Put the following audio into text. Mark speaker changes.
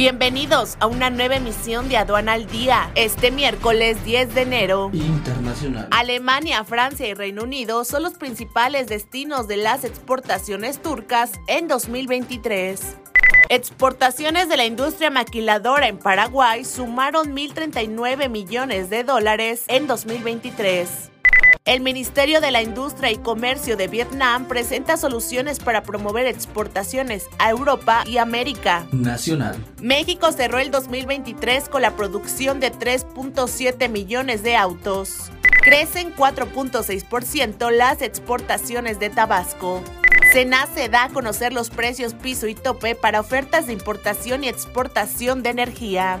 Speaker 1: Bienvenidos a una nueva emisión de Aduana al Día. Este miércoles 10 de enero.
Speaker 2: Internacional.
Speaker 1: Alemania, Francia y Reino Unido son los principales destinos de las exportaciones turcas en 2023. Exportaciones de la industria maquiladora en Paraguay sumaron 1.039 millones de dólares en 2023. El Ministerio de la Industria y Comercio de Vietnam presenta soluciones para promover exportaciones a Europa y América.
Speaker 2: Nacional.
Speaker 1: México cerró el 2023 con la producción de 3.7 millones de autos. Crecen 4.6% las exportaciones de Tabasco. Senace da a conocer los precios piso y tope para ofertas de importación y exportación de energía.